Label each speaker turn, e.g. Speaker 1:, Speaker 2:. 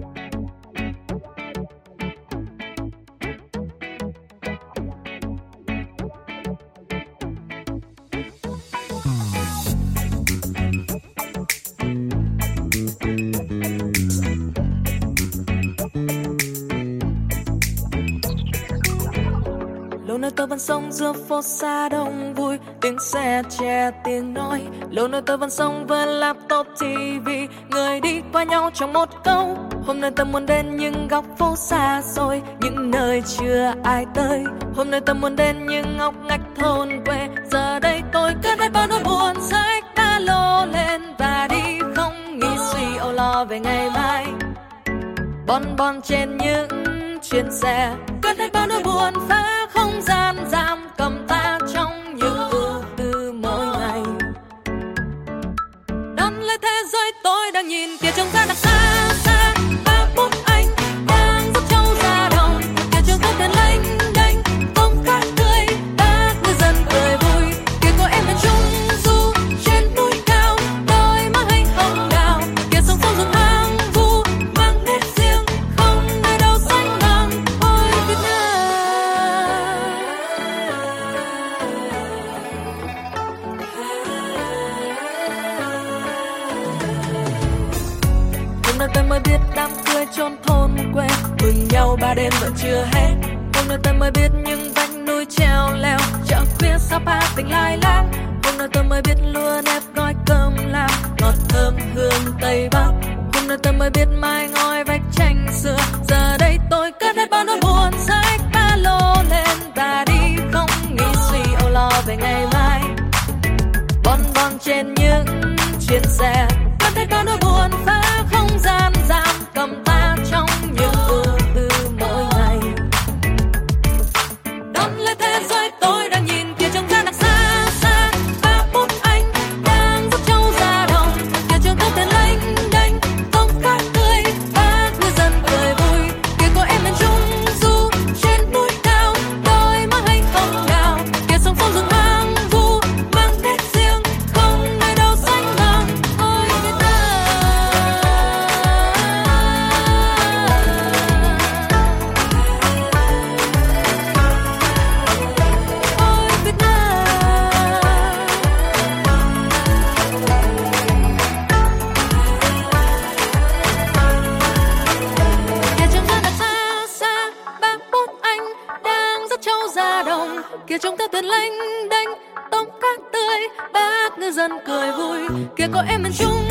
Speaker 1: Thank you. Sống giữa phố xa đông vui. Tiếng xe che, tiếng nói, lâu nơi tôi vẫn sống với laptop tv người đi qua nhau trong một câu, hôm nay tôi muốn đến những góc phố xa xôi. Những nơi chưa ai tới, hôm nay tôi muốn đến những ngóc ngách thôn quê. Giờ đây tôi cất hết bao nỗi buồn sách ba lô lên và đi không nghĩ suy âu lo về ngày mai. Bon bon trên những chuyến xe cất hết bao nỗi buồn phá không gian giam cầm ta trong những ưu tư mỗi ngày. Đón lấy thế giới tôi đang nhìn kia trông ra đặc sắc. Hôm nay tôi mới biết đám cưới chôn thôn quê. Mừng nhau ba đêm vẫn chưa hết. Hôm nay tôi mới biết những vách núi treo leo. Chợ khuya sapa tỉnh lai lang. Hôm nay tôi mới biết lúa nếp gói cơm lam. Ngọt thơm hương tây bắc. Hôm nay tôi mới biết mai ngói vách tranh xưa. Giờ đây tôi cất hết bao nỗi buồn sách ba lô lên. Và đi không nghĩ suy âu lo về ngày mai. Bon bon trên những chuyến xe. Kia chúng ta tuyệt lênh đênh tôm cát tươi bác ngư dân cười vui. Kia có em miền trung